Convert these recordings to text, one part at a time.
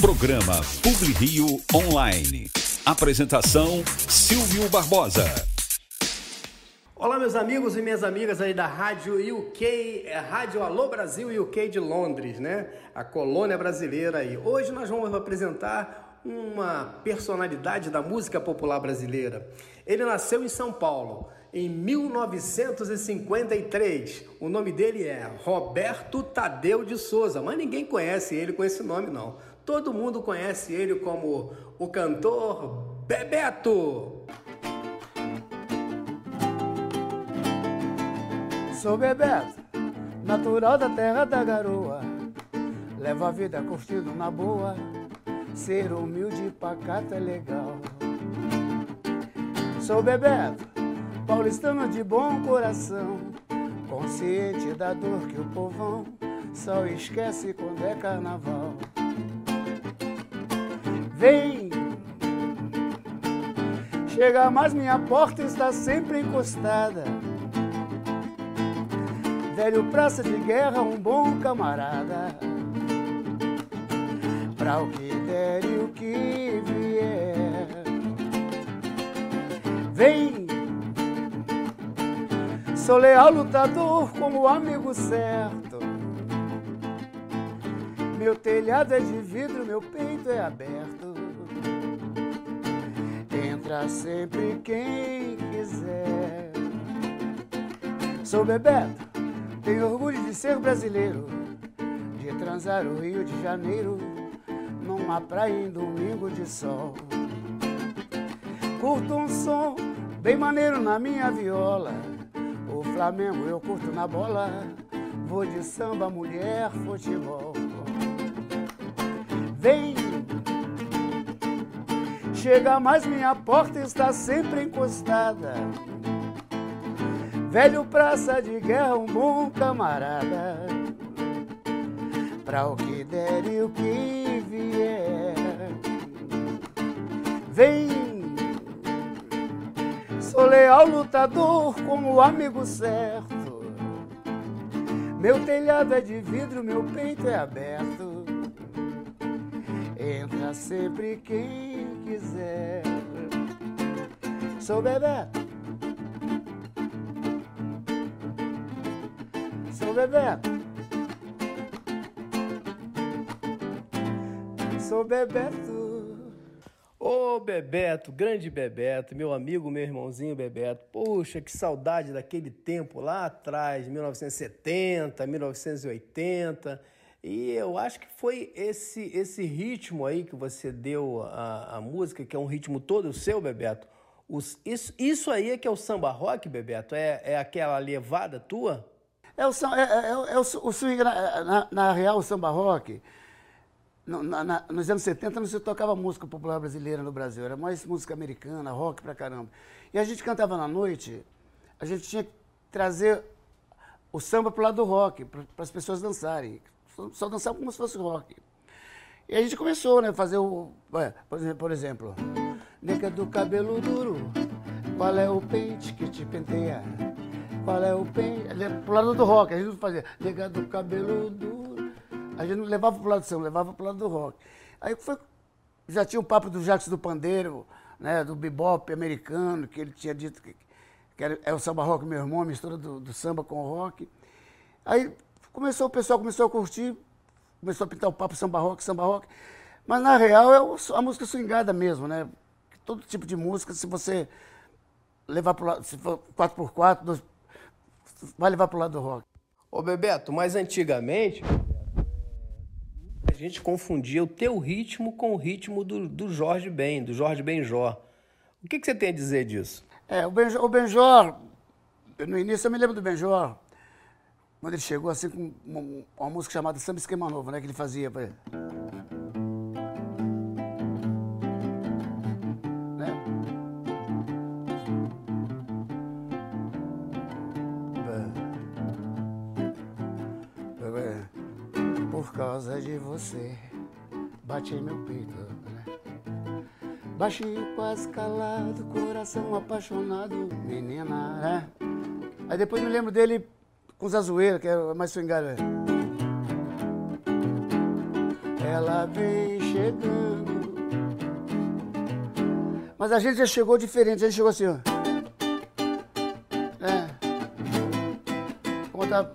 Programa PubliRio Online. Apresentação Silvio Barbosa. Olá, meus amigos e minhas amigas aí da Rádio UK, é Rádio Alô Brasil UK de Londres, né? A colônia brasileira aí. Hoje nós vamos apresentar uma personalidade da música popular brasileira. Ele nasceu em São Paulo em 1953. O nome dele é Roberto Tadeu de Souza, mas ninguém conhece ele com esse nome não. Todo mundo conhece ele como o cantor Bebeto. Sou Bebeto, natural da terra da garoa. Levo a vida curtindo na boa. Ser humilde e pacato é legal. Sou Bebeto, paulistano de bom coração. Consciente da dor que o povão só esquece quando é carnaval. Vem! Chega mais, minha porta está sempre encostada velho praça de guerra, um bom camarada. Pra o que der e o que vier. Vem! Sou leal lutador como amigo certo. Meu telhado é de vidro, meu peito é aberto. Entra sempre quem quiser. Sou Bebeto tenho orgulho de ser brasileiro, de transar o Rio de Janeiro numa praia em domingo de sol. Curto um som bem maneiro na minha viola. O Flamengo eu curto na bola. Vou de samba, mulher, futebol. Vem! Chega mais, minha porta está sempre encostada. Velho praça de guerra, um bom camarada. Pra o que der e o que vier. Vem, sou leal lutador como amigo certo. Meu telhado é de vidro, meu peito é aberto. Entra sempre quem quiser. Sou Bebeto Sou Bebeto. Sou Bebeto. Ô oh, Bebeto, grande Bebeto, meu amigo, meu irmãozinho Bebeto. Puxa, que saudade daquele tempo lá atrás, 1970, 1980. E eu acho que foi esse esse ritmo aí que você deu a, a música, que é um ritmo todo seu, Bebeto. Os, isso, isso aí é que é o samba rock, Bebeto? É, é aquela levada tua? É o, é, é, é, é o, o swing, na, na, na, real, o samba rock, no, na, nos anos 70 não se tocava música popular brasileira no Brasil, era mais música americana, rock pra caramba. E a gente cantava na noite, a gente tinha que trazer o samba pro lado do rock, para as pessoas dançarem. Só, dançar como se fosse rock. E a gente começou, né, fazer o. por exemplo, por exemplo, nega do cabelo duro, qual é o pente que te penteia? Qual é o pen? Pro lado do rock, a gente não fazia. Negado do cabelo duro. A gente não levava pro lado do samba, levava pro lado do rock. Aí foi. Já tinha o papo do Jacques do Pandeiro, né, do bebop americano, que ele tinha dito que, que era, é o samba rock, meu irmão, mistura do, do samba com rock. Aí começou, o pessoal começou a curtir, começou a pintar o papo samba rock, samba rock. Mas na real é a música swingada mesmo, né? Todo tipo de música, se você levar para lado, se for 4x4, vai levar para o lado do rock. Ô Bebeto, mas antigamente a gente confundia o teu ritmo com o ritmo do, do Jorge Ben, do Jorge Benjor. O que, que você tem a dizer disso? É, o Benjor, o Benjor, no início eu me lembro do Benjor, quando ele chegou assim com uma, uma música chamada Samba Esquema Novo, né, que ele fazia. causa de você, bate em meu peito, né? Baixinho, quase calado, coração apaixonado, menina, né? Aí depois me lembro dele com Zazueira, que é mais swingado. Ela vem chegando. Mas a gente já chegou diferente, a gente chegou assim, ó. É. Conta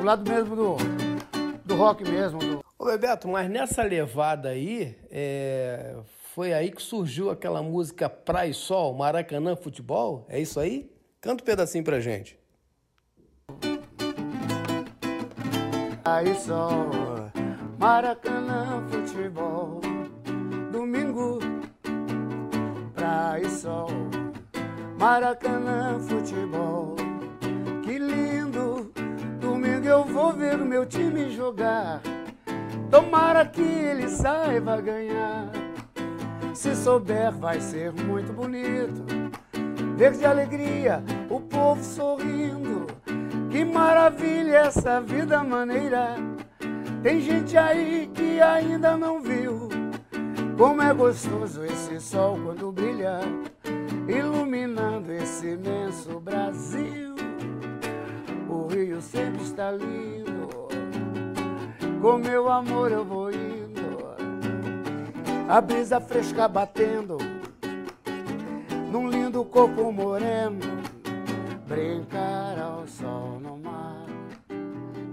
o lado mesmo do, do rock mesmo. Do... Ô Bebeto, mas nessa levada aí, é, foi aí que surgiu aquela música Praia e Sol, Maracanã Futebol? É isso aí? Canta um pedacinho pra gente. E Sol, Maracanã Futebol, domingo, Praia e Sol, Maracanã Futebol, que lindo, domingo eu vou ver o meu time jogar. Tomara que ele saiba ganhar. Se souber, vai ser muito bonito. Ver de alegria o povo sorrindo. Que maravilha essa vida maneira. Tem gente aí que ainda não viu. Como é gostoso esse sol quando brilha, iluminando esse imenso Brasil. O rio sempre está lindo com meu amor eu vou indo, a brisa fresca batendo num lindo corpo moreno, brincar ao sol no mar,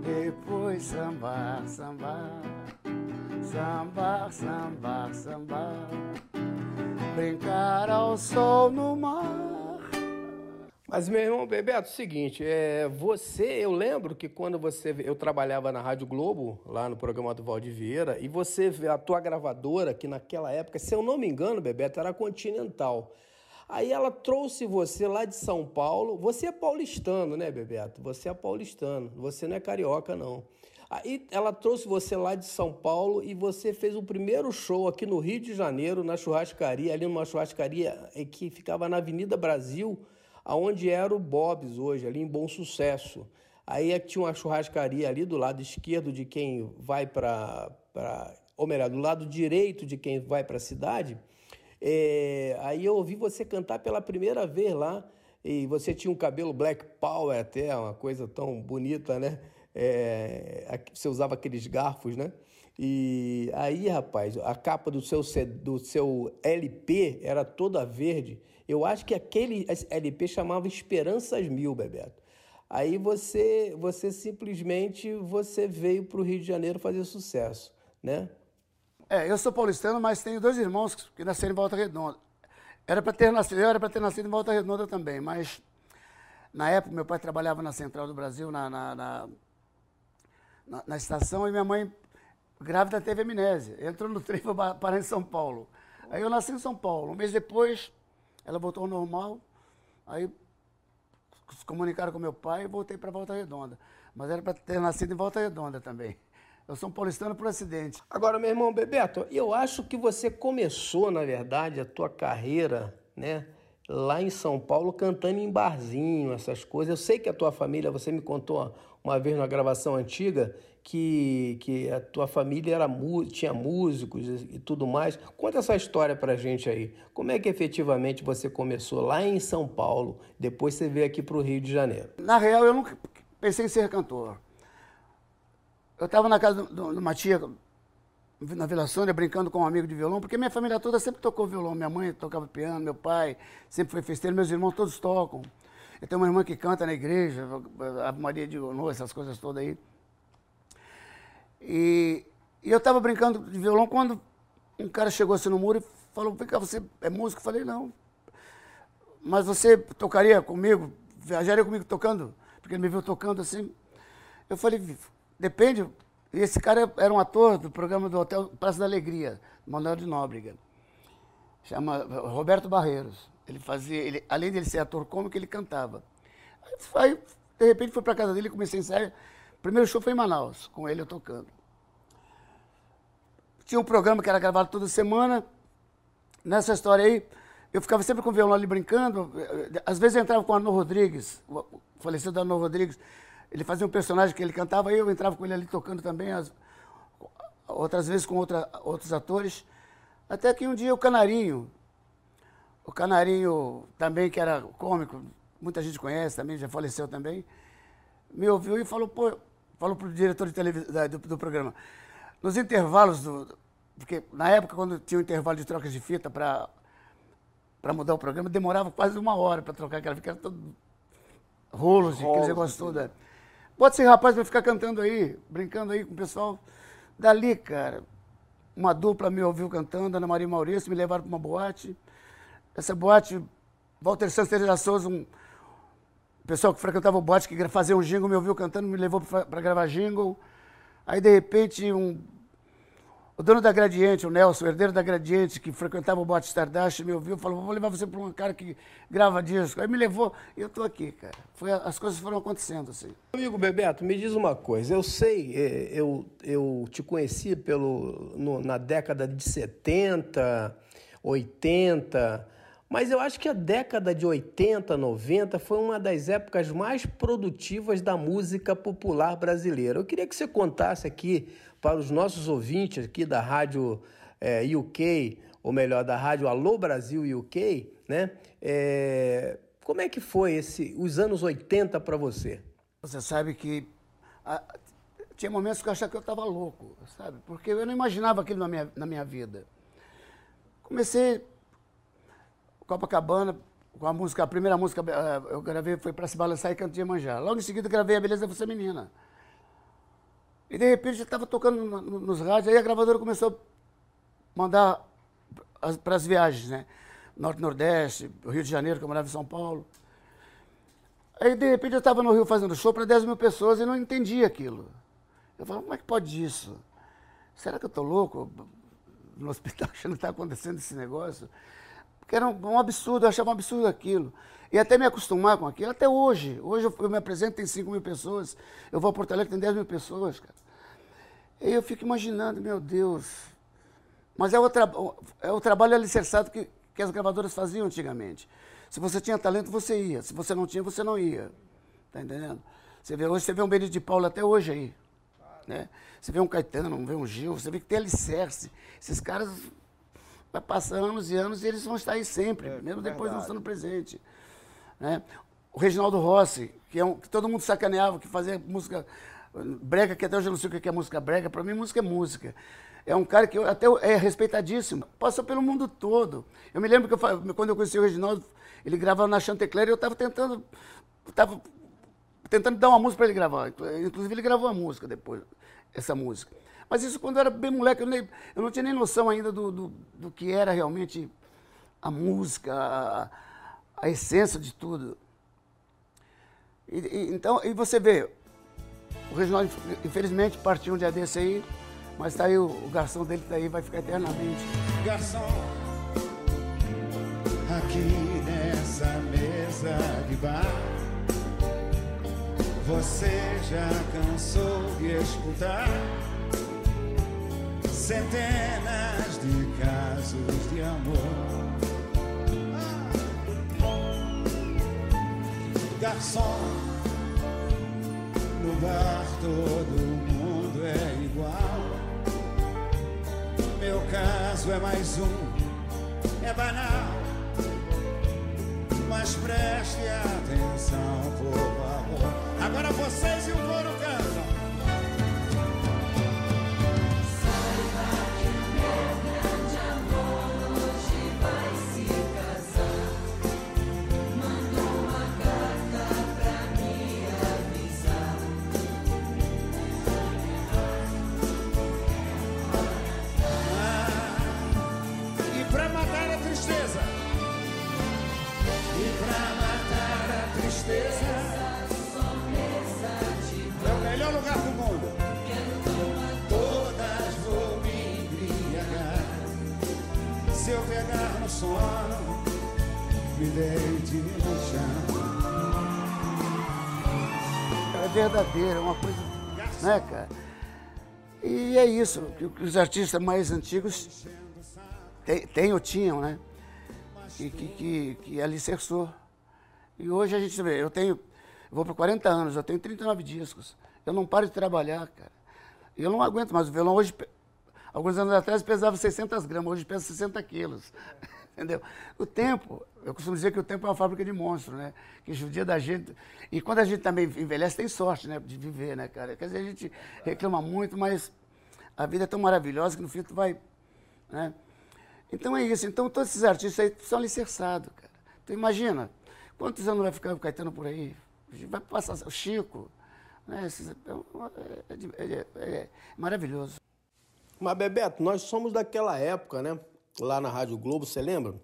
depois sambar, sambar, sambar, sambar, sambar, brincar ao sol no mar. Mas, meu irmão Bebeto, é o seguinte, é, você, eu lembro que quando você, eu trabalhava na Rádio Globo, lá no programa do Valdir Vieira, e você, a tua gravadora, que naquela época, se eu não me engano, Bebeto, era Continental. Aí ela trouxe você lá de São Paulo, você é paulistano, né, Bebeto? Você é paulistano, você não é carioca, não. Aí ela trouxe você lá de São Paulo e você fez o primeiro show aqui no Rio de Janeiro, na churrascaria, ali numa churrascaria que ficava na Avenida Brasil, aonde era o Bob's hoje, ali em Bom Sucesso. Aí é tinha uma churrascaria ali do lado esquerdo de quem vai para. Ou melhor, do lado direito de quem vai para a cidade. É, aí eu ouvi você cantar pela primeira vez lá. E você tinha um cabelo black power até, uma coisa tão bonita, né? É, você usava aqueles garfos, né? E aí, rapaz, a capa do seu, do seu LP era toda verde. Eu acho que aquele LP chamava Esperanças Mil, Bebeto. Aí você, você simplesmente você veio para o Rio de Janeiro fazer sucesso, né? É, eu sou paulistano, mas tenho dois irmãos que nasceram em Volta Redonda. Era para ter nascido, eu era para ter nascido em Volta Redonda também, mas na época meu pai trabalhava na Central do Brasil, na, na, na, na, estação, e minha mãe, grávida, teve amnésia. Entrou no trem para parar em São Paulo. Aí eu nasci em São Paulo. Um mês depois, ela voltou ao normal, aí se comunicaram com meu pai e voltei para Volta Redonda. Mas era para ter nascido em Volta Redonda também. Eu sou um paulistano por acidente. Agora, meu irmão Bebeto, eu acho que você começou, na verdade, a tua carreira, né? Lá em São Paulo, cantando em barzinho, essas coisas. Eu sei que a tua família, você me contou uma vez na gravação antiga, que, que a tua família era tinha músicos e tudo mais. Conta essa história pra gente aí. Como é que efetivamente você começou lá em São Paulo, depois você veio aqui para o Rio de Janeiro? Na real, eu nunca pensei em ser cantor. Eu estava na casa de uma tia, na Vila Sônia, brincando com um amigo de violão, porque minha família toda sempre tocou violão. Minha mãe tocava piano, meu pai sempre foi festeiro, meus irmãos todos tocam. Eu tenho uma irmã que canta na igreja, a Maria de Honor, essas coisas todas aí. E, e eu estava brincando de violão quando um cara chegou assim no muro e falou: Vem cá, você é músico? Eu falei: Não. Mas você tocaria comigo? Viajaria comigo tocando? Porque ele me viu tocando assim. Eu falei: Depende. Esse cara era um ator do programa do Hotel Praça da Alegria, Manuel de Nóbrega. Chama Roberto Barreiros. Ele fazia, ele, além de ele ser ator cômico, ele cantava. Aí, de repente, fui para casa dele e comecei a ensaiar. O primeiro show foi em Manaus, com ele eu tocando. Tinha um programa que era gravado toda semana. Nessa história aí, eu ficava sempre com o violão ali brincando. Às vezes eu entrava com o Arnô Rodrigues, o falecido Arnô Rodrigues. Ele fazia um personagem que ele cantava, e eu entrava com ele ali tocando também, as, outras vezes com outra, outros atores. Até que um dia o Canarinho, o Canarinho também, que era cômico, muita gente conhece também, já faleceu também, me ouviu e falou, pô, falou para o diretor de televisão, do, do programa, nos intervalos do, porque na época, quando tinha um intervalo de trocas de fita para mudar o programa, demorava quase uma hora para trocar aquela fita, era todo rolos, Rolos, aquele negócio todo. Bota esse rapaz para ficar cantando aí, brincando aí com o pessoal. Dali, cara, uma dupla me ouviu cantando, Ana Maria Maurício, me levaram para uma boate. Essa boate, Walter Santos Teresa Souza, um pessoal que frequentava o boate, que fazia um jingle, me ouviu cantando, me levou para gravar jingle. Aí, de repente, um o dono da Gradiente, o Nelson, o herdeiro da Gradiente, que frequentava o Bote Stardust, me ouviu e falou: vou levar você para um cara que grava disco. Aí me levou e eu estou aqui, cara. Foi, as coisas foram acontecendo assim. Amigo Bebeto, me diz uma coisa. Eu sei, é, eu, eu te conheci pelo, no, na década de 70, 80, mas eu acho que a década de 80, 90 foi uma das épocas mais produtivas da música popular brasileira. Eu queria que você contasse aqui para os nossos ouvintes aqui da rádio é, UK, ou melhor, da rádio Alô Brasil UK, né? É, como é que foi esse, os anos 80 para você? Você sabe que a, tinha momentos que eu achava que eu estava louco, sabe? Porque eu não imaginava aquilo na minha, na minha vida. Comecei Copacabana, com a música, a primeira música eh, eu gravei foi para se balançar e canto de manjar. Logo em seguida gravei A Beleza Você Menina. E de repente já estava tocando no, no, nos rádios, aí a gravadora começou a mandar para as viagens, né? Norte Nordeste, Rio de Janeiro, que eu morava em São Paulo. Aí de repente eu estava no Rio fazendo show para 10 mil pessoas e não entendia aquilo. Eu falava, como é que pode isso? Será que eu estou louco? No hospital achando que está acontecendo esse negócio? Porque era um, um, absurdo, eu achava um absurdo aquilo. E até me acostumar com aquilo, até hoje. Hoje eu, eu me apresento, tem 5 mil pessoas. Eu vou a Porto Alegre, tem 10 mil pessoas, cara. E eu fico imaginando, meu Deus. Mas é o, tra é o trabalho alicerçado que, que as gravadoras faziam antigamente. Se você tinha talento, você ia. Se você não tinha, você não ia. Tá entendendo? Você vê, hoje você vê um Benito de Paula até hoje aí. Né? Você vê um Caetano, vê um Gil, você vê que tem alicerce. Esses caras vai passar anos e anos e eles vão estar aí sempre, é, mesmo depois não estando presente. Né? O Reginaldo Rossi, que, é um, que todo mundo sacaneava, que fazia música brega, que até hoje eu não sei o que é música brega, para mim música é música. É um cara que eu, até é respeitadíssimo, passou pelo mundo todo. Eu me lembro que eu, quando eu conheci o Reginaldo, ele gravava na Chantecler e eu estava tentando, tava tentando dar uma música para ele gravar. Inclusive ele gravou a música depois, essa música. Mas isso quando eu era bem moleque, eu, nem, eu não tinha nem noção ainda do, do, do que era realmente a música, a, a essência de tudo. E, e, então, e você vê, o Reginaldo infelizmente partiu um dia desse aí, mas está aí o, o garçom dele está aí, vai ficar eternamente. Garçom, aqui nessa mesa de bar, você já cansou de escutar? centenas de casos de amor. Garçom, no bar todo mundo é igual. Meu caso é mais um, é banal. Mas preste atenção, por favor. Agora vocês e o coro verdadeira, uma coisa, né, cara? E é isso, que os artistas mais antigos têm, ou tinham, né? Que, que, que, que alicerçou. E hoje a gente vê, eu tenho, eu vou para 40 anos, eu tenho 39 discos. Eu não paro de trabalhar, cara. E eu não aguento mais. O violão hoje, alguns anos atrás, pesava 600 gramas, hoje pesa 60 quilos. Entendeu? O tempo, eu costumo dizer que o tempo é uma fábrica de monstros, né? Que judia da gente. E quando a gente também envelhece, tem sorte, né? De viver, né, cara? Quer dizer, a gente reclama muito, mas a vida é tão maravilhosa que no fim tu vai Né? Então é isso. Então todos esses artistas aí são alicerçados, cara. Então imagina, quantos anos vai ficar o Caetano por aí? Vai passar o Chico. Né? É, é, é, é maravilhoso. Mas, Bebeto, nós somos daquela época, né? Lá na Rádio Globo, você lembra?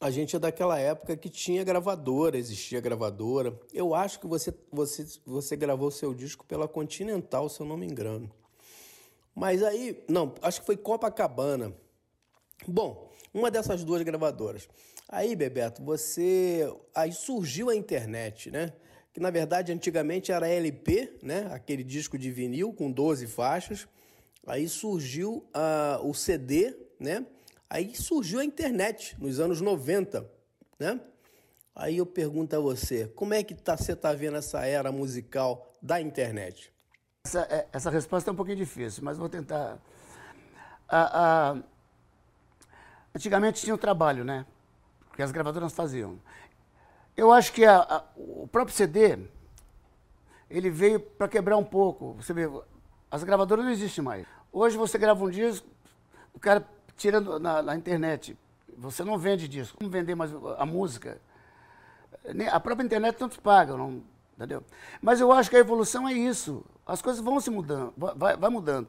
A gente é daquela época que tinha gravadora, existia gravadora. Eu acho que você, você, você gravou seu disco pela Continental, se eu não me engano. Mas aí, não, acho que foi Copacabana. Bom, uma dessas duas gravadoras. Aí, Bebeto, você. Aí surgiu a internet, né? Que na verdade antigamente era LP, né? Aquele disco de vinil com 12 faixas. Aí surgiu uh, o CD, né? Aí surgiu a internet nos anos 90, né? Aí eu pergunto a você, como é que tá, você está vendo essa era musical da internet? Essa, é, essa resposta é um pouquinho difícil, mas vou tentar. A, a... Antigamente tinha o trabalho, né? Que as gravadoras faziam. Eu acho que a, a, o próprio CD, ele veio para quebrar um pouco. Você vê, as gravadoras não existem mais. Hoje você grava um disco, o cara tira na, na internet. Você não vende disco. Como vender mais a música? A própria internet tantos pagam, não, entendeu? Mas eu acho que a evolução é isso. As coisas vão se mudando, vai, vai mudando.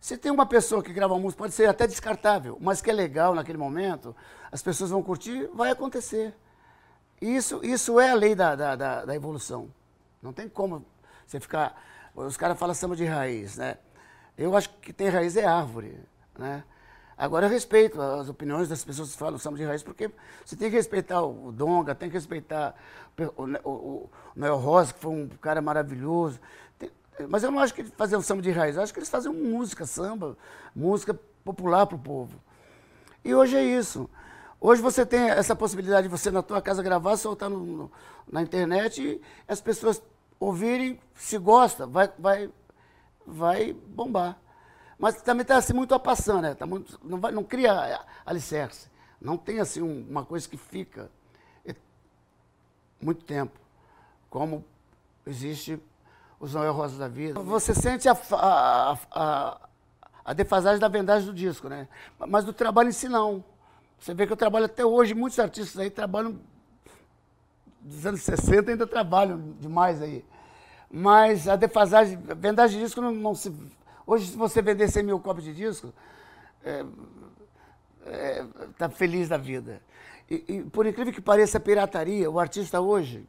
Se tem uma pessoa que grava música, pode ser até descartável, mas que é legal naquele momento, as pessoas vão curtir, vai acontecer. Isso, isso é a lei da, da, da, da evolução. Não tem como você ficar. Os caras falam samba de raiz, né? Eu acho que tem raiz é árvore, né? Agora eu respeito as opiniões das pessoas que falam samba de raiz, porque você tem que respeitar o Donga, tem que respeitar o, Noel Rosa, que foi um cara maravilhoso. Mas eu não acho que eles fazem samba de raiz, eu acho que eles fazem música, samba, música popular para o povo. E hoje é isso. Hoje você tem essa possibilidade de você na tua casa gravar, soltar no, no, na internet e as pessoas ouvirem, se gosta, vai, vai, vai bombar. Mas também está assim muito a passando, né? Tá muito, não, vai, não cria alicerce. Não tem assim um, uma coisa que fica muito tempo, como existe os Noel Rosas da Vida. Você sente a, a, a, a, defasagem da vendagem do disco, né? Mas do trabalho em si não. Você vê que eu trabalho até hoje, muitos artistas aí trabalham dos anos 60 ainda trabalham demais aí. Mas a defasagem, vendagem de disco não, não se Hoje, se você vender 100 mil cópias de disco, está é, é, tá feliz da vida. E, e, por incrível que pareça, a pirataria, o artista hoje,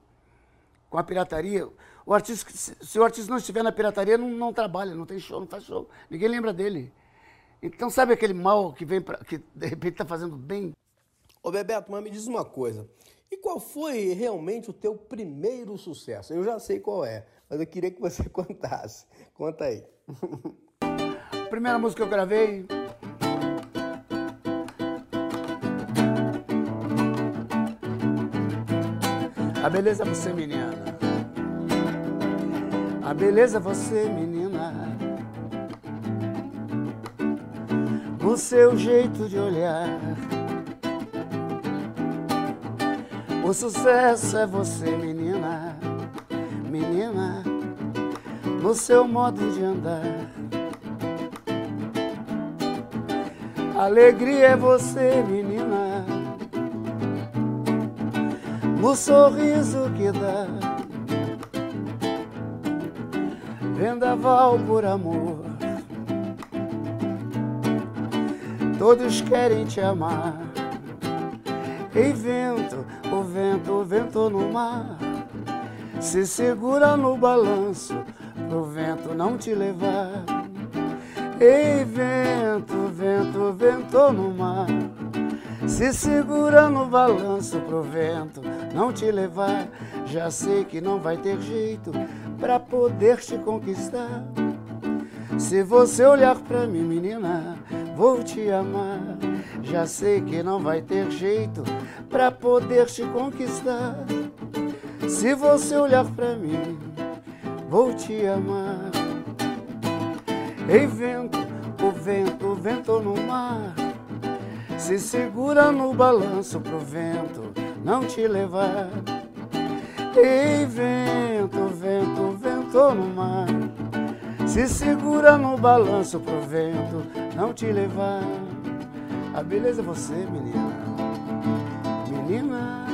com a pirataria, o artista, se o artista não estiver na pirataria, não, não trabalha, não tem show, não faz show. Ninguém lembra dele. Então, sabe aquele mal que vem pra, que de repente está fazendo bem? Ô Bebeto, mas me diz uma coisa. E qual foi realmente o teu primeiro sucesso? Eu já sei qual é, mas eu queria que você contasse. Conta aí. primeira música que eu gravei. A beleza é você, menina. A beleza é você, menina. O seu jeito de olhar. O sucesso é você, menina. Menina. No seu modo de andar. Alegria é você, menina, no sorriso que dá. Vendaval por amor, todos querem te amar. Ei, vento, o vento, o vento no mar, se segura no balanço, pro vento não te levar. Ei, vento, vento, vento no mar. Se segura no balanço pro vento não te levar. Já sei que não vai ter jeito pra poder te conquistar. Se você olhar pra mim, menina, vou te amar. Já sei que não vai ter jeito pra poder te conquistar. Se você olhar pra mim, vou te amar. Ei, vento, o vento, vento no mar. Se segura no balanço pro vento não te levar. Ei, vento, vento, vento no mar. Se segura no balanço pro vento não te levar. A beleza é você, menina. Menina.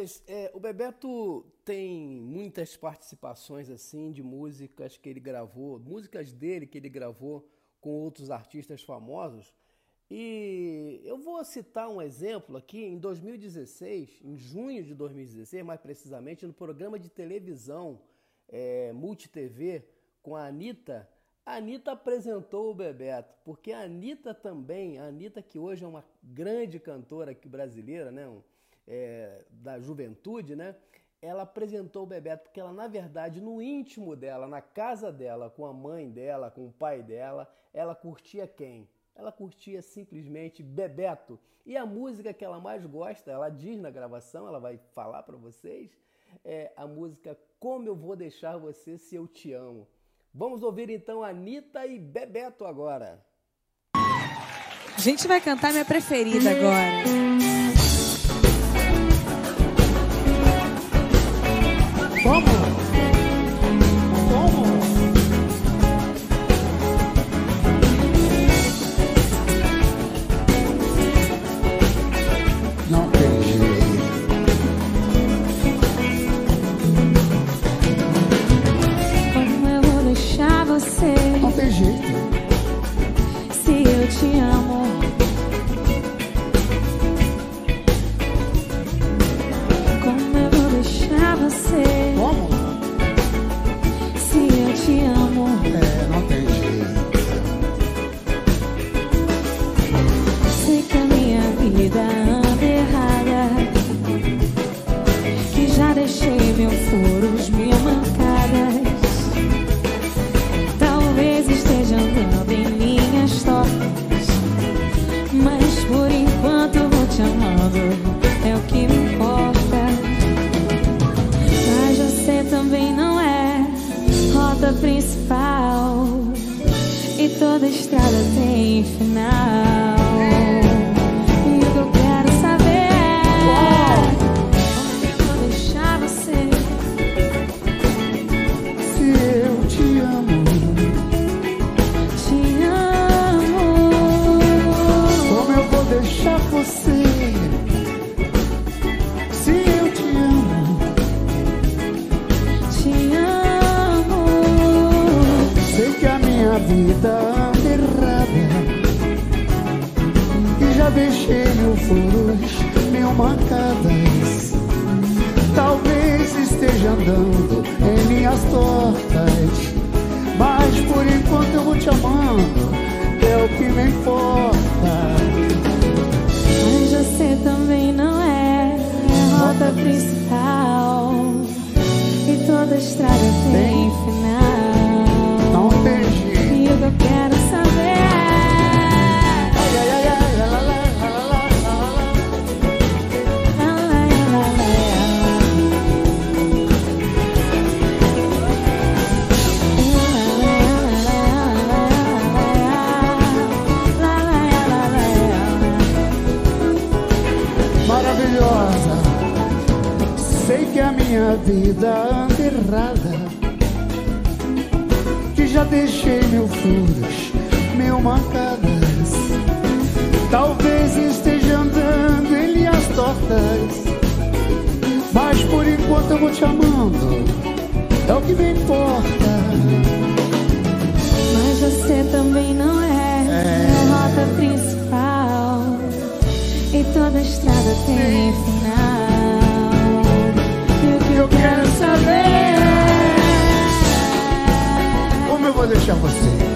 Mas é, o Bebeto tem muitas participações assim de músicas que ele gravou, músicas dele que ele gravou com outros artistas famosos. E eu vou citar um exemplo aqui em 2016, em junho de 2016, mais precisamente, no programa de televisão é, Multitv com a Anitta. A Anitta apresentou o Bebeto, porque a Anitta também, a Anitta que hoje é uma grande cantora aqui brasileira, né? É, da juventude, né? Ela apresentou o Bebeto porque ela, na verdade, no íntimo dela, na casa dela, com a mãe dela, com o pai dela, ela curtia quem? Ela curtia simplesmente Bebeto. E a música que ela mais gosta, ela diz na gravação, ela vai falar para vocês, é a música Como Eu Vou Deixar Você Se Eu Te Amo. Vamos ouvir então Anitta e Bebeto agora. A gente vai cantar minha preferida agora. te amando é o que me importa. Mas você também não é a rota principal. E toda estrada tem final. vida anda errada Que já deixei mil furos, mil marcadas Talvez esteja andando em linhas tortas Mas por enquanto eu vou te amando É o que me importa. Mas você também não é, é. a rota principal E toda estrada tem, fim eu quero saber como eu vou deixar você.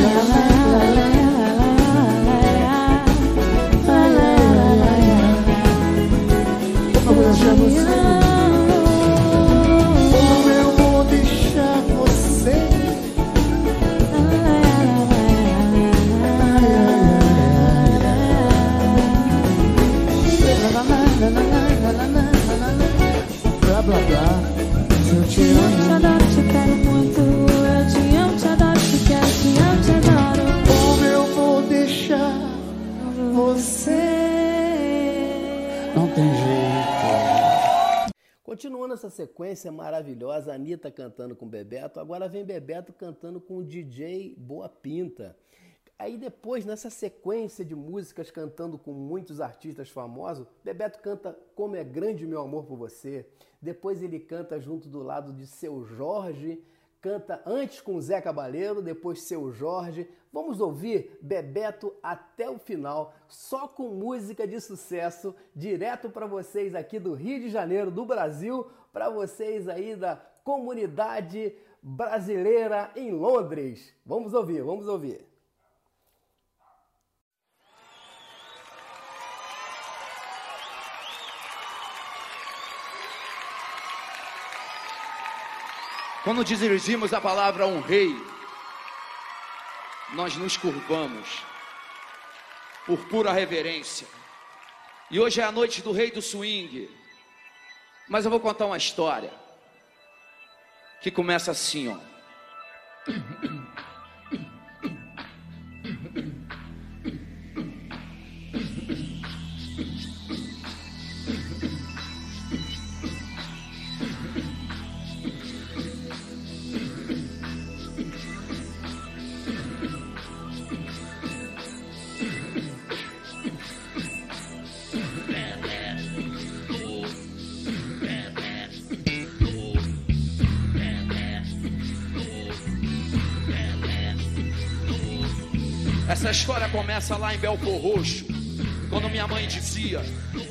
Yeah. Continuando essa sequência maravilhosa, Anitta cantando com Bebeto, agora vem Bebeto cantando com o DJ Boa Pinta. Aí depois, nessa sequência de músicas cantando com muitos artistas famosos, Bebeto canta Como é Grande Meu Amor por Você, depois ele canta junto do lado de Seu Jorge, canta antes com Zé Cabaleiro, depois Seu Jorge. Vamos ouvir Bebeto até o final, só com música de sucesso, direto para vocês aqui do Rio de Janeiro, do Brasil, para vocês aí da comunidade brasileira em Londres. Vamos ouvir, vamos ouvir. Quando dirigimos a palavra a um rei, nós nos curvamos por pura reverência. E hoje é a noite do rei do swing. Mas eu vou contar uma história que começa assim, ó. História começa lá em Belfor Roxo, quando minha mãe dizia: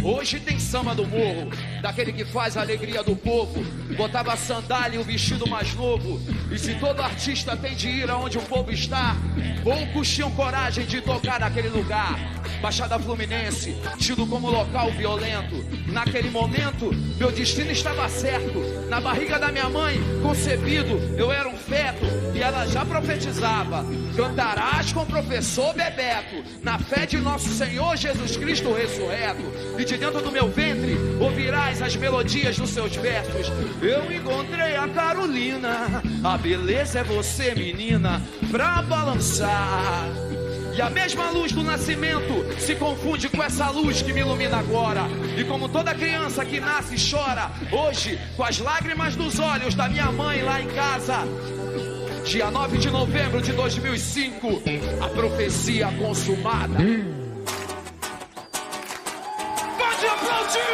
Hoje tem samba do morro, daquele que faz a alegria do povo. Botava a sandália e o vestido mais novo. E se todo artista tem de ir aonde o povo está, poucos tinham coragem de tocar naquele lugar. Baixada Fluminense, tido como local violento. Naquele momento, meu destino estava certo. Na barriga da minha mãe, concebido, eu era um feto. E ela já profetizava: Cantarás com o professor Bebeto, na fé de nosso Senhor Jesus Cristo ressurreto. E de dentro do meu ventre, ouvirás as melodias dos seus versos. Eu encontrei a Carolina, a beleza é você, menina, pra balançar. E a mesma luz do nascimento se confunde com essa luz que me ilumina agora. E como toda criança que nasce chora, hoje, com as lágrimas dos olhos da minha mãe lá em casa, dia 9 de novembro de 2005, a profecia consumada. Pode aplaudir!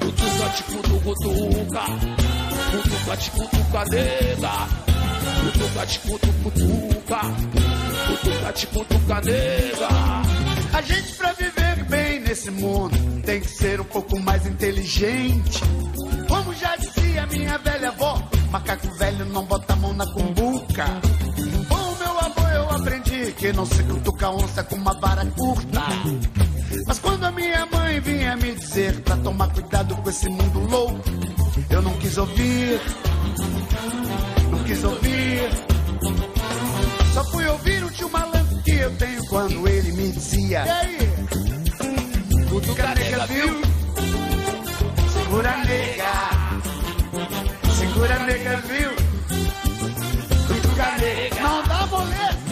Cutuca, cutuca, cutuca, cutuca, nega. Cutuca, cutuca, cutuca, cutuca, cutuca, nega. A gente pra viver bem nesse mundo tem que ser um pouco mais inteligente. Como já dizia minha velha avó, macaco velho não bota a mão na cumbuca. Com meu avô eu aprendi que não se cutuca onça com uma vara curta. Mas quando a minha mãe vinha me dizer pra tomar cuidado com esse mundo louco, eu não quis ouvir, não quis ouvir. Só fui ouvir o tio malandro eu tenho quando ele me dizia: E aí? Cutuca nega, viu? Segura nega, segura nega, viu? Cutuca nega, não dá moleza.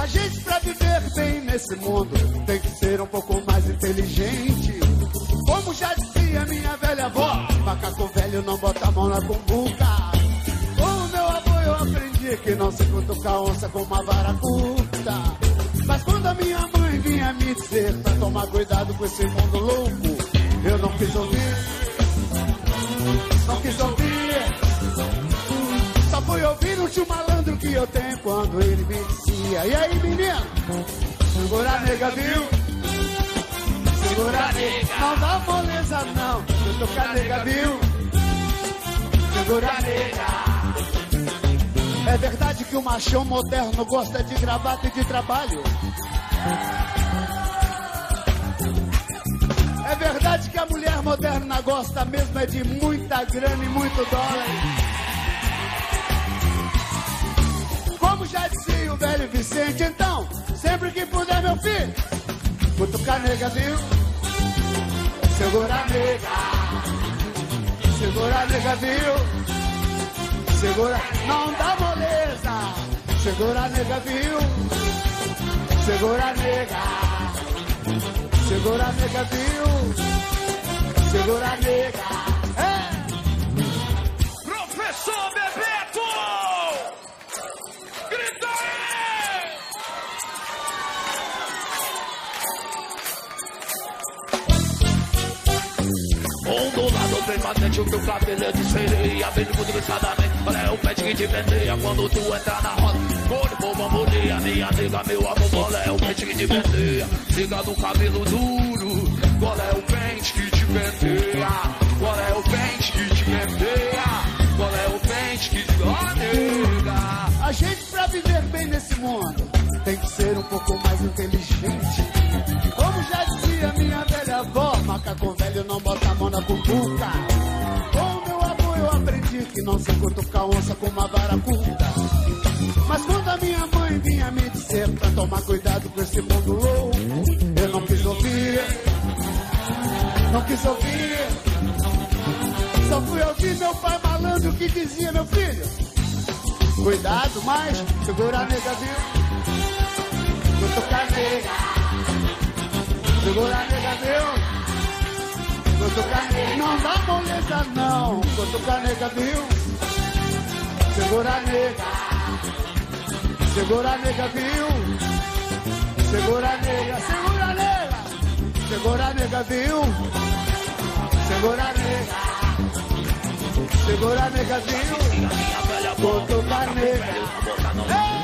A gente pra viver bem nesse mundo tem que ser um pouco mais inteligente. Como já dizia minha velha avó, macaco velho não bota a mão na cumbuca. Com o meu avô eu aprendi que não se cutuca onça com uma vara curta. Dizer pra tomar cuidado com esse mundo louco, eu não quis ouvir, não quis ouvir. Só fui ouvir o tio malandro que eu tenho quando ele me dizia: E aí, menino? Segura nega, viu? Segura nega. Não dá moleza, não. Eu tô com a nega, viu? Segura nega. É verdade que o machão moderno gosta de gravata e de trabalho. É verdade que a mulher moderna gosta mesmo é de muita grana e muito dólar. Como já dizia o velho Vicente, então, sempre que puder, meu filho, cutucar nega, viu? Segura nega, segura nega, viu? Segura, não dá moleza. Segura, nega, viu? Segura, nega. Segura, nega, viu? Segura, nega. É. Professor o teu cabelo é de sereia muito engraçadamente, olha o pet que te vendeia Quando tu entra na roda, olho por bambolia Minha nega, meu amor, qual é o pet que te vendeia Liga do cabelo duro, qual é o pente que te vendeia Qual é o pente que te vendeia Qual é o pente que te... Ó, nega. A gente pra viver bem nesse mundo tem que ser um pouco mais inteligente. Como já dizia minha velha avó, macaco velho não bota a mão na cutuca. Com meu avô eu aprendi que não se cutuca onça com uma vara curta. Mas quando a minha mãe vinha me dizer pra tomar cuidado com esse mundo louco, eu não quis ouvir, não quis ouvir. Só fui ouvir meu pai malandro que dizia, meu filho, cuidado, mas segura a nega, viu? Cutucar nega, segura a nega, viu? Não dá moleza não, cutucar nega, viu? Segura a nega, segura a nega, viu? Segura a nega, segura a nega, segura a nega, viu? Segura a nega, segura a nega, viu? Cutucar nega.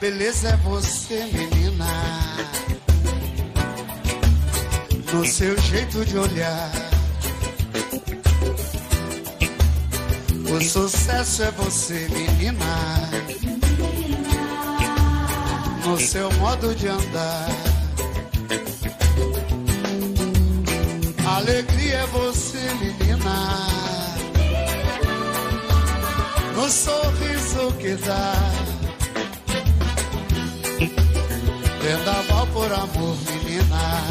Beleza é você, menina. No seu jeito de olhar. O sucesso é você, menina. No seu modo de andar. Alegria é você, menina. No sorriso que dá. Vendaval por amor, menina.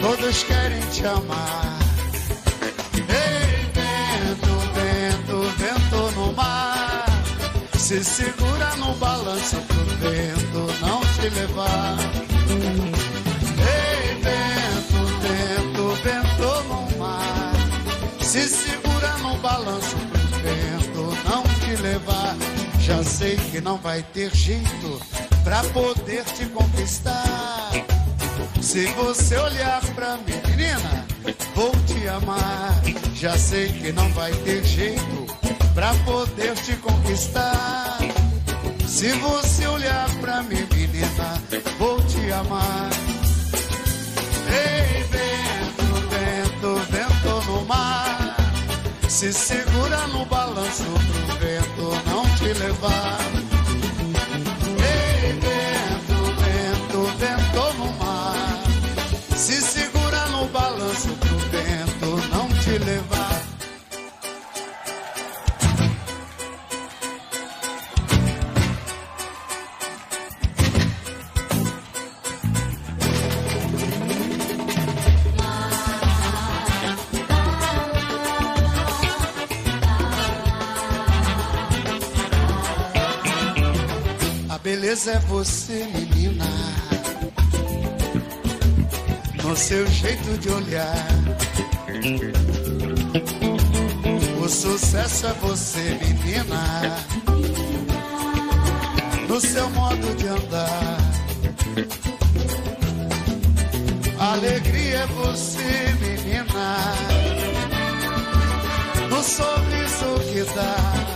Todos querem te amar. Ei, vento, vento, vento no mar. Se segura no balanço pro vento não te levar. Ei, vento, vento, vento no mar. Se segura no balanço Já sei que não vai ter jeito pra poder te conquistar. Se você olhar pra mim, menina, vou te amar. Já sei que não vai ter jeito pra poder te conquistar. Se você olhar pra mim, menina, vou te amar. Ei, vento, vento, vento no mar. Se segura no balanço pro vento não beleza é você, menina. No seu jeito de olhar. O sucesso é você, menina. No seu modo de andar. Alegria é você, menina. No sorriso que dá.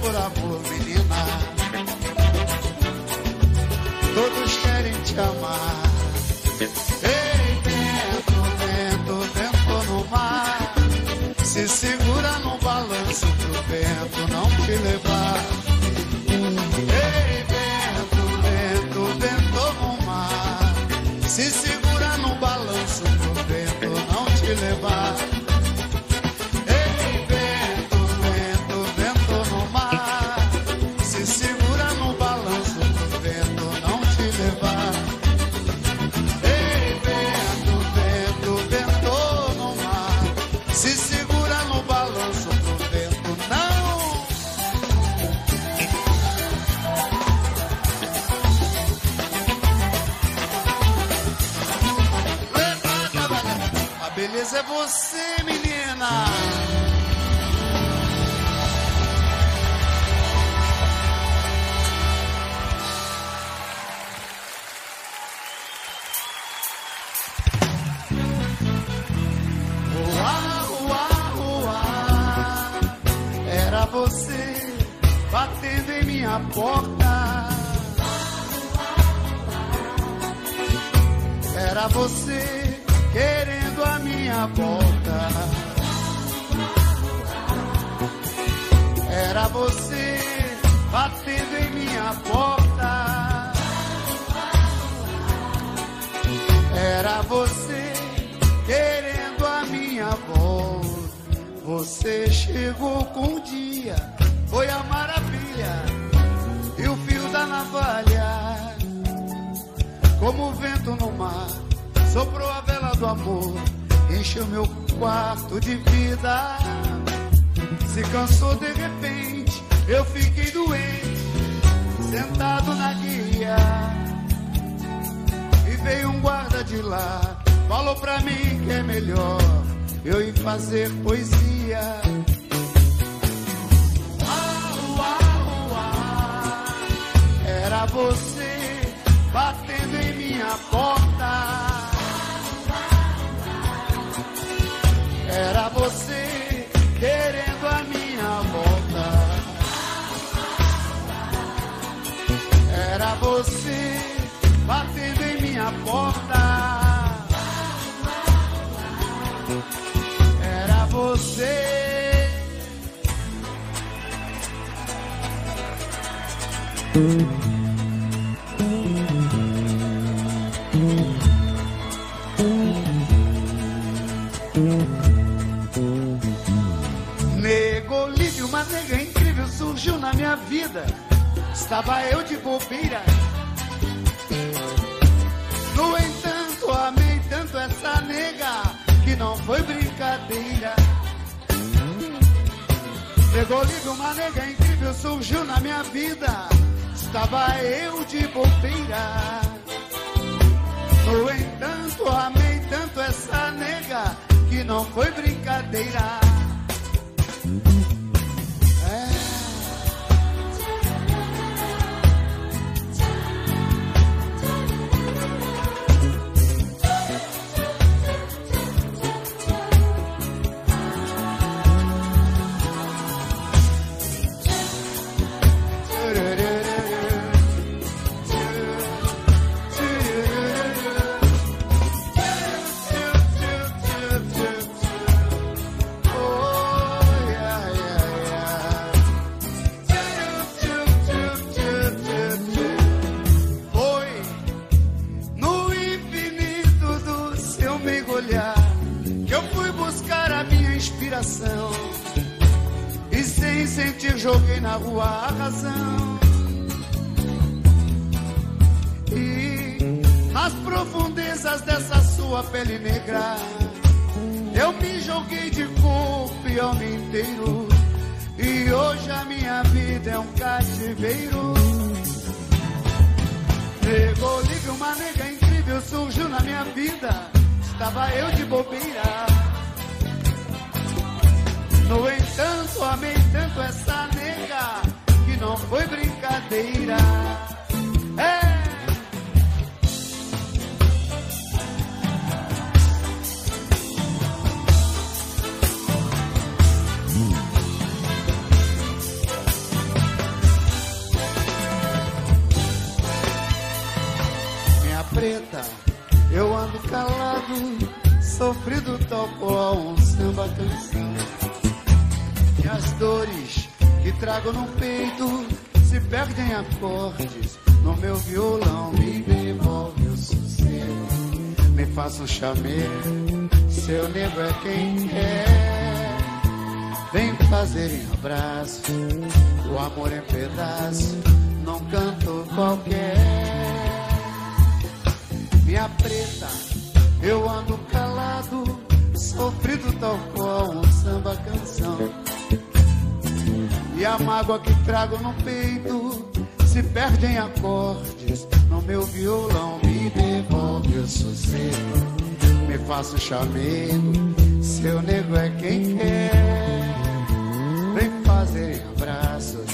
Por amor, menina. Todos querem te amar. Ei, vento, vento, vento no mar. Se segura no balanço pro vento não te levar. Ei, vento, vento, vento no mar. Se segura no balanço pro vento não te levar. Porta. Era você querendo a minha volta. Era você batendo em minha porta. Era você querendo a minha voz. Você chegou com o dia, foi a maravilha da navalha. Como o vento no mar, soprou a vela do amor, encheu meu quarto de vida. Se cansou de repente, eu fiquei doente, sentado na guia. E veio um guarda de lá, falou pra mim que é melhor eu ir fazer poesia. Você batendo em minha porta. Era você querendo a minha volta. Era você batendo em minha porta. Era você. Surgiu na minha vida. Estava eu de bobeira. No entanto, amei tanto essa nega que não foi brincadeira. Nego livre, uma nega incrível surgiu na minha vida. Estava eu de bobeira. No entanto, amei tanto essa nega que não foi brincadeira. Ando calado, sofrido tal qual um samba canção. E as dores que trago no peito se perdem acordes no meu violão, me devolve o sossego, me faça um chamego, seu nego é quem quer. Vem fazer em abraço, o amor em pedaço, num canto qualquer preta, eu ando calado, sofrido tal qual um samba canção. E a mágoa que trago no peito se perde em acordes no meu violão. Me devolve o sossego, me faça um chamego, seu nego é quem quer. Vem fazer abraços,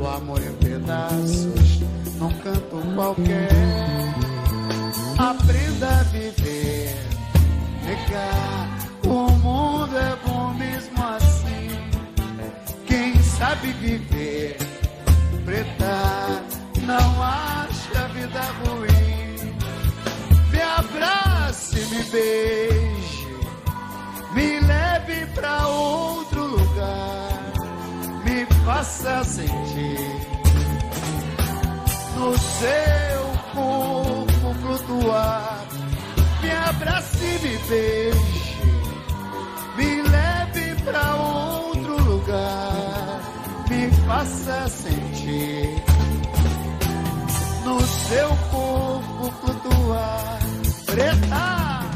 o amor em pedaços, num canto qualquer aprenda a viver, negar. O mundo é bom mesmo assim. Quem sabe viver, preta, não acha a vida ruim. Me abrace, me beije, me leve pra outro lugar, me faça sentir no seu corpo Me abrace me beije, me leve pra outro lugar, me faça sentir no seu corpo flutuar. Preta.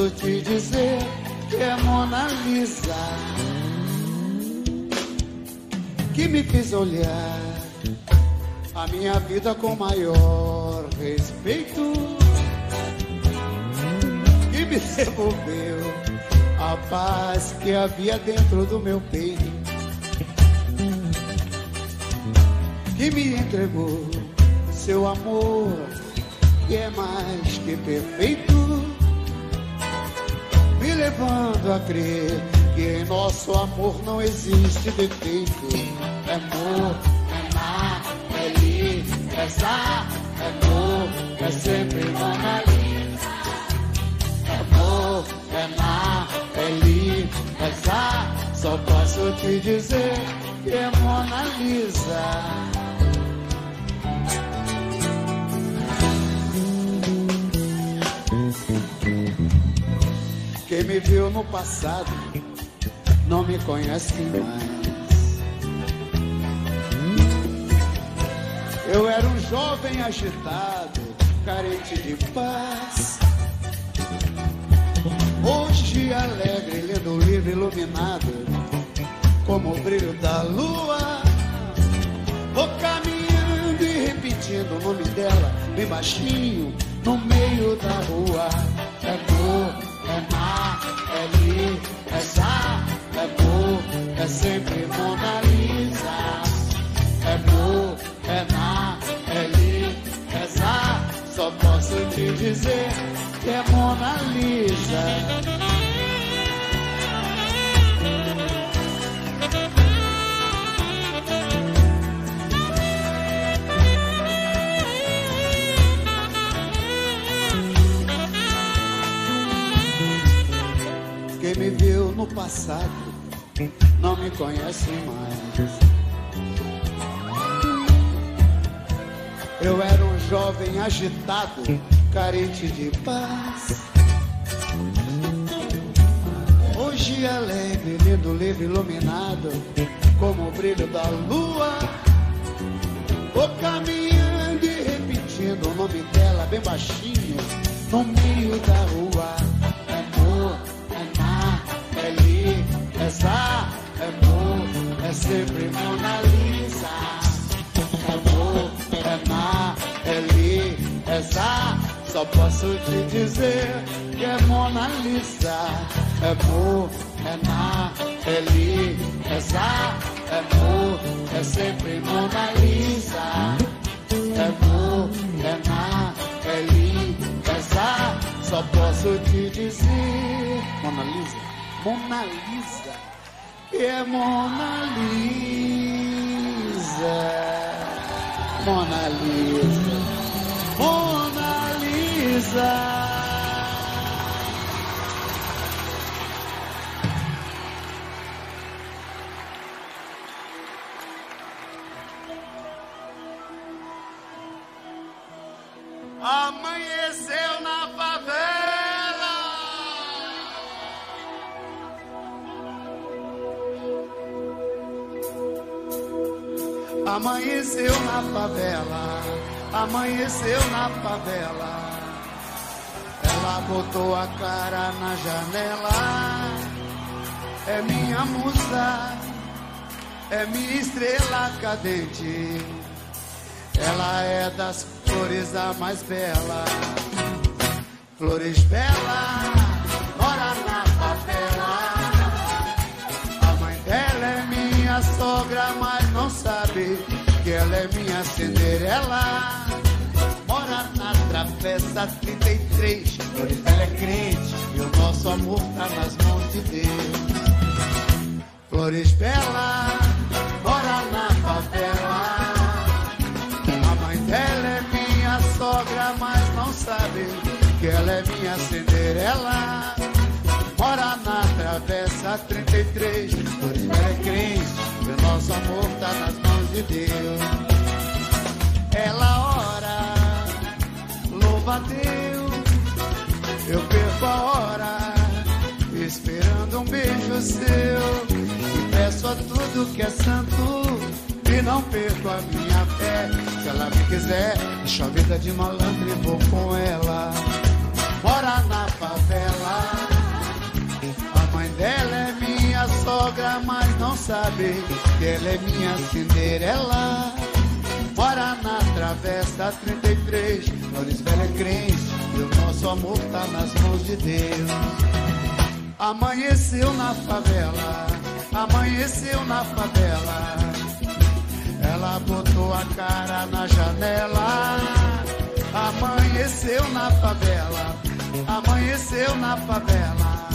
Posso te dizer que é Mona Lisa. Que me fez olhar a minha vida com maior respeito. Que me devolveu a paz que havia dentro do meu peito que me entregou seu amor, que é mais que perfeito, levando a crer que em nosso amor não existe defeito. É amor, é mar, é li, é zá, é amor, é sempre Mona Lisa. É amor, é mar, é li, é zá, só posso te dizer que é Mona Lisa. Quem me viu no passado não me conhece mais. Eu era um jovem agitado, carente de paz. Hoje alegre, lendo o livro iluminado, como o brilho da lua. Vou caminhando e repetindo o nome dela, bem baixinho, no meio da rua. É dor é mar, é li, é sa, é bu, é sempre Mona Lisa. É bu, é na, é li, é sa, só posso te dizer que é Mona Lisa. No passado não me conhece mais. Eu era um jovem agitado, carente de paz. Hoje alegre, vento livre iluminado como o brilho da lua. Vou caminhando e repetindo o nome dela bem baixinho no meio da rua. É sempre Mona Lisa. É amor, é mar, é li, é zá, só posso te dizer que é Mona Lisa. É amor, é mar, é li, é zá, é amor, é sempre Mona Lisa. É amor, é mar, é li, é zá, só posso te dizer. Mona Lisa, Mona Lisa, é Mona Lisa. Mona Lisa, Mona Lisa. Minha musa. É minha estrela cadente. Ela é das flores a mais bela. Flores bela, mora na favela. A mãe dela é minha sogra, mas não sabe que ela é minha Cinderela. Mora na travessa 33. Flores bela é crente e o nosso amor tá nas mãos de Deus. Flores bela, mora na favela. A mãe dela é minha sogra, mas não sabe que ela é minha Cinderela. Mora na travessa 33, por isso ela é crente, o nosso amor tá nas mãos de Deus. Ela ora, louva a Deus, eu perco a hora, esperando um beijo seu. A tudo que é santo, e não perco a minha fé. Se ela me quiser, deixo a vida de malandro e vou com ela. Mora na favela. A mãe dela é minha sogra, mas não sabe que ela é minha Cinderela. Mora na travessa 33, Flores Velha crente, e o nosso amor tá nas mãos de Deus. Amanheceu na favela, amanheceu na favela. Ela botou a cara na janela. Amanheceu na favela, amanheceu na favela.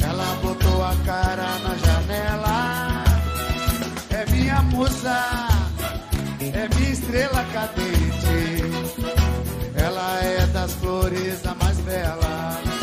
Ela botou a cara na janela. É minha musa, é minha estrela cadente. Ela é das flores a mais bela.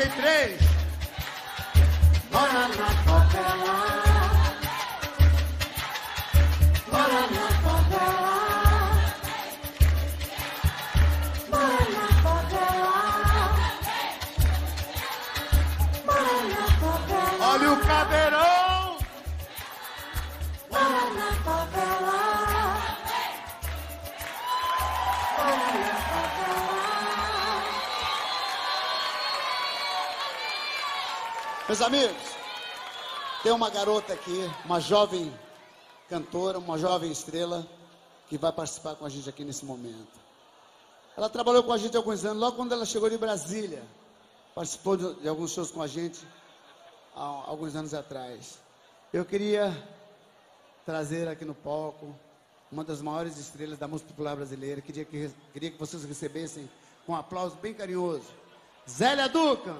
53. Bora na favela. Bora na favela. Olha o cadeirão. Meus amigos, tem uma garota aqui, uma jovem cantora, uma jovem estrela, que vai participar com a gente aqui nesse momento. Ela trabalhou com a gente há alguns anos, logo quando ela chegou de Brasília, participou de, de alguns shows com a gente há alguns anos atrás. Eu queria trazer aqui no palco uma das maiores estrelas da música popular brasileira. Queria que, queria que vocês recebessem com um aplauso bem carinhoso. Zélia Duca.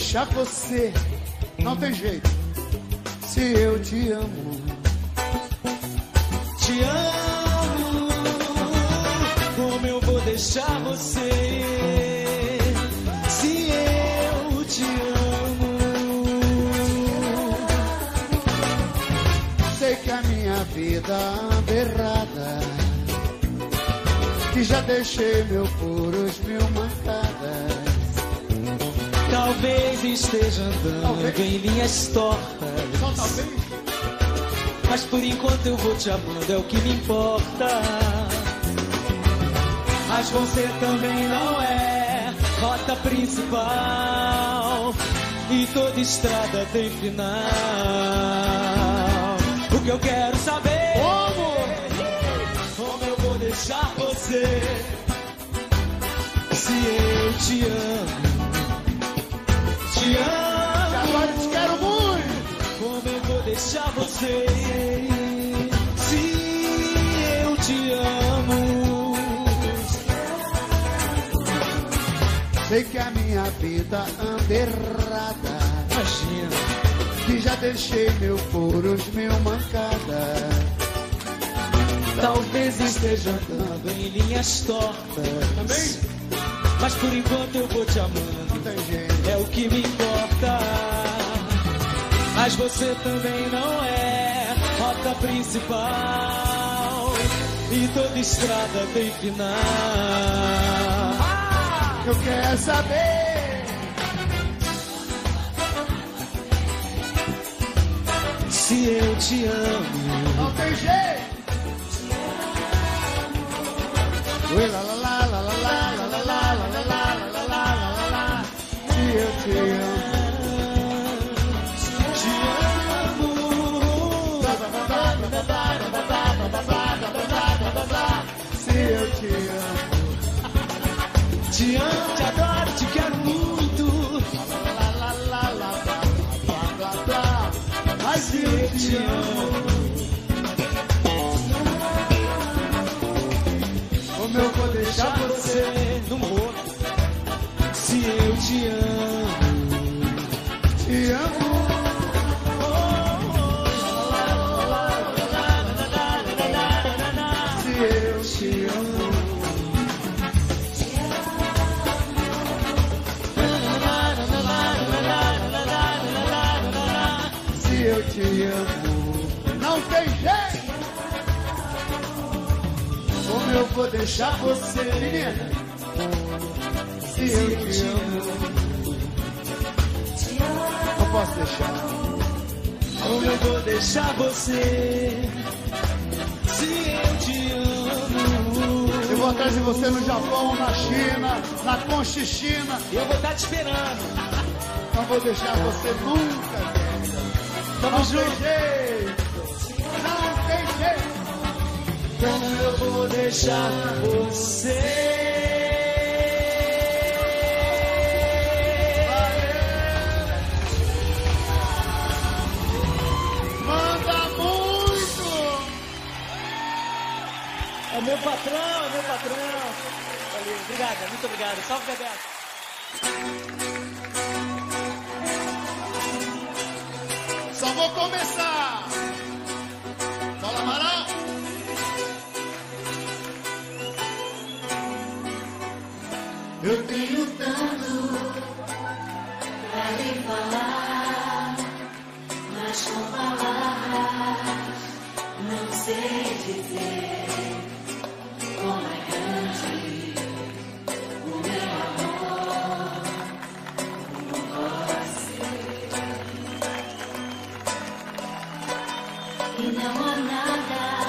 Deixar você? Não tem jeito. Se eu te amo, Te amo, como eu vou deixar você? Se eu te amo, sei que a minha vida anda errada. Que já deixei meu puros esteja andando Talvez. em linhas tortas. Só talvez. Mas por enquanto eu vou te amando, é o que me importa. Mas você também não é rota principal. E toda estrada tem final. O que eu quero saber Como? como eu vou deixar você se eu te amo. Te amo. Agora te quero muito. Como eu vou deixar você se eu te amo? Sei que a minha vida anda errada. Imagina, Que já deixei meu puros mil mancadas. talvez esteja andando em linhas tortas. Também? Mas por enquanto eu vou te amando, é o que me importa. Mas você também não é rota principal. E toda estrada tem final. Eu quero saber. Se eu te amo. Não tem jeito. Ui, lá, lá, lá, Se eu te amo, te amo, adoro, te quero muito. Se eu te amo. Te amo. Não tem jeito. Como eu vou deixar você, menina? Se eu te amo. Não posso deixar. Como eu vou deixar você? Se eu te amo. Eu vou atrás de você no Japão, na China, na Conchichina. Eu vou estar te esperando. Não vou deixar você nunca. Tamo junto. Não tem jeito. Como eu vou deixar você? É meu patrão, meu patrão. Valeu, obrigado, muito obrigado. Salve, Bebeto. Eu tenho tanto pra lhe falar, mas com palavras não sei dizer como é grande o meu amor por você. E não há nada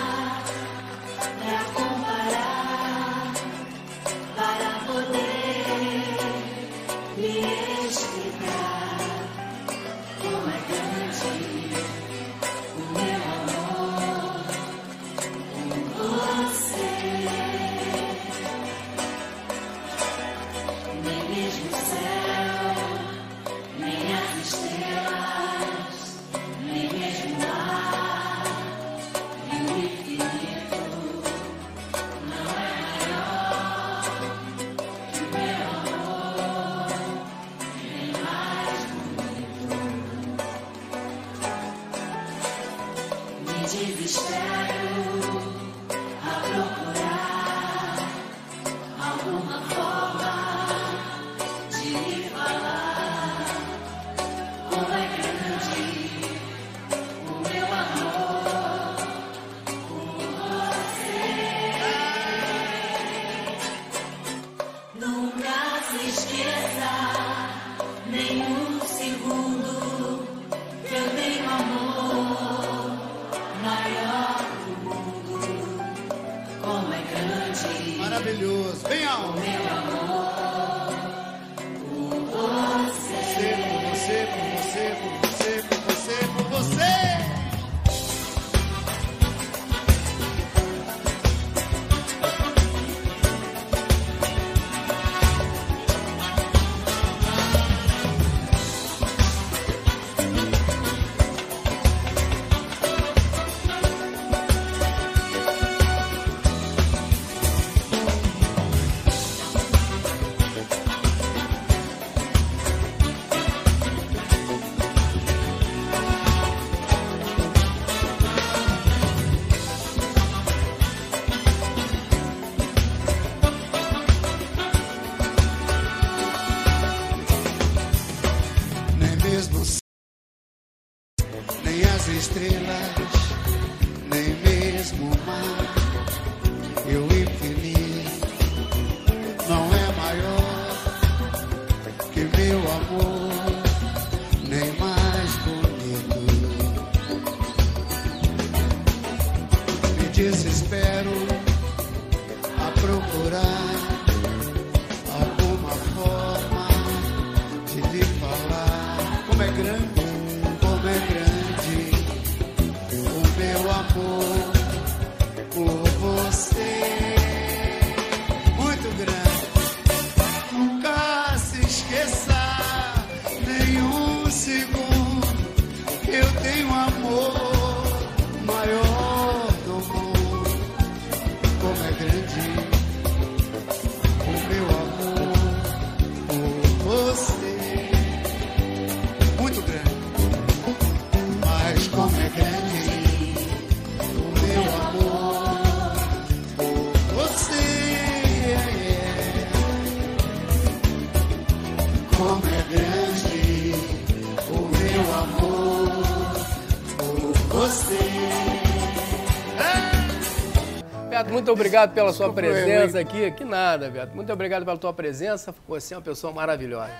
muito obrigado pela sua presença aqui. Que nada, Beto. Muito obrigado pela tua presença. Você é uma pessoa maravilhosa.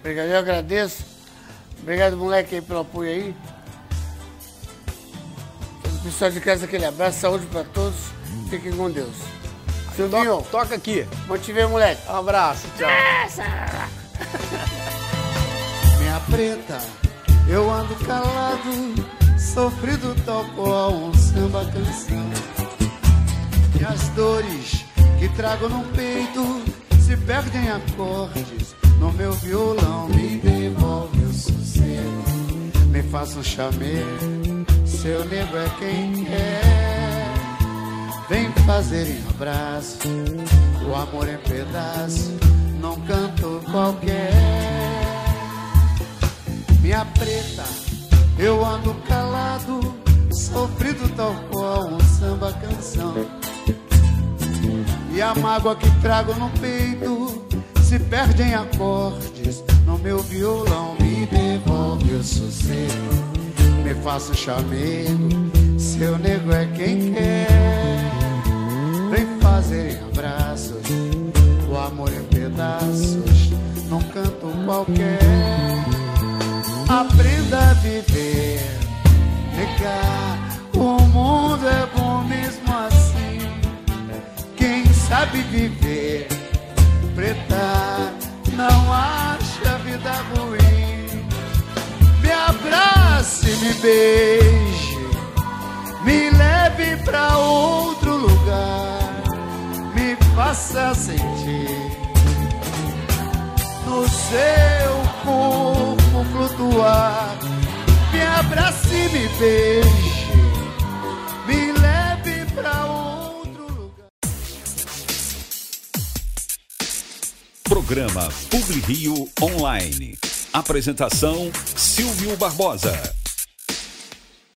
Obrigado, eu agradeço. Obrigado, moleque, aí, pelo apoio aí. O pessoal de casa, aquele abraço, saúde pra todos. Fiquem com Deus. Silvinho, Toca, toca aqui. vou te ver, moleque. Um abraço. Tchau. Minha preta, eu ando calado, sofrido tal qual um samba canção. E as dores que trago no peito se perdem em acordes no meu violão. Me devolve o sossego, me faça um chamego, seu nego é quem quer. Vem fazer em abraço, o amor em pedaço, num canto qualquer. Minha preta, eu ando calado, sofrido tal qual um samba canção. E a mágoa que trago no peito se perde em acordes no meu violão, me devolve o sossego, me faça chamego, seu nego é quem quer. Vem fazer abraços, o amor em pedaços, num canto qualquer. Aprenda a viver, negar, o mundo é sabe viver, preta, não acha vida ruim. Me abrace, me beije, me leve pra outro lugar, me faça sentir no seu corpo flutuar. Me abrace, me beije, me leve pra outro Programa Publi Rio Online. Apresentação Silvio Barbosa.